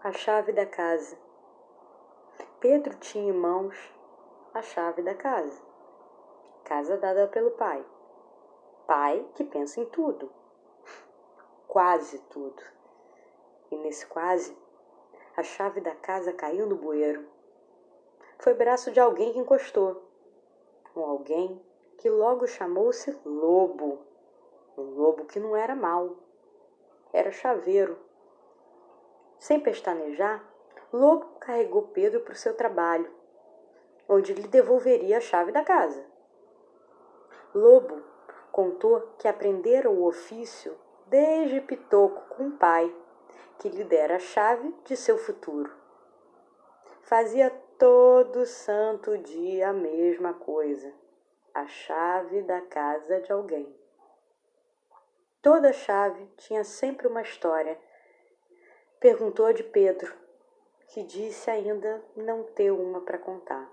a chave da casa. Pedro tinha em mãos a chave da casa. Casa dada pelo pai. Pai que pensa em tudo. Quase tudo. E nesse quase, a chave da casa caiu no bueiro. Foi braço de alguém que encostou. Um alguém que logo chamou-se Lobo. Um lobo que não era mau. Era chaveiro sem pestanejar, Lobo carregou Pedro para o seu trabalho, onde lhe devolveria a chave da casa. Lobo contou que aprendera o ofício desde pitoco com o pai, que lhe dera a chave de seu futuro. Fazia todo santo dia a mesma coisa, a chave da casa de alguém. Toda chave tinha sempre uma história Perguntou de Pedro, que disse ainda não ter uma para contar.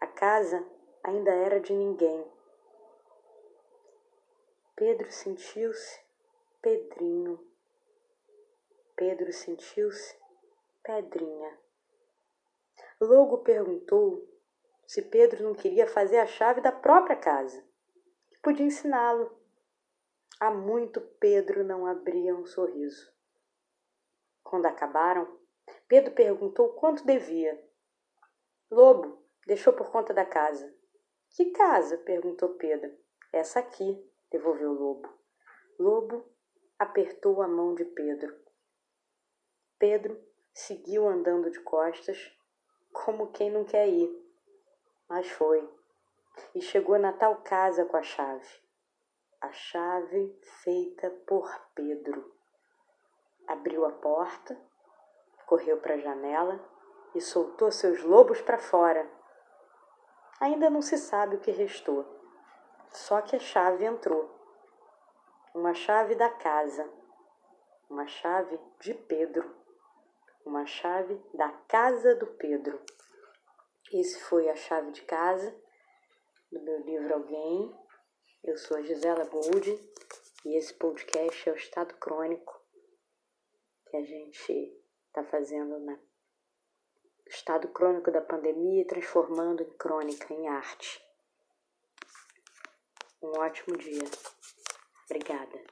A casa ainda era de ninguém. Pedro sentiu-se Pedrinho. Pedro sentiu-se Pedrinha. Logo perguntou se Pedro não queria fazer a chave da própria casa, que podia ensiná-lo. Há muito Pedro não abria um sorriso. Quando acabaram, Pedro perguntou quanto devia. Lobo deixou por conta da casa. Que casa? perguntou Pedro. Essa aqui, devolveu Lobo. Lobo apertou a mão de Pedro. Pedro seguiu andando de costas, como quem não quer ir. Mas foi. E chegou na tal casa com a chave. A chave feita por Pedro abriu a porta, correu para a janela e soltou seus lobos para fora. Ainda não se sabe o que restou, só que a chave entrou. Uma chave da casa, uma chave de Pedro, uma chave da casa do Pedro. Esse foi a chave de casa do meu livro Alguém. Eu sou a Gisela Gould e esse podcast é o Estado Crônico que a gente está fazendo no estado crônico da pandemia e transformando em crônica, em arte. Um ótimo dia. Obrigada.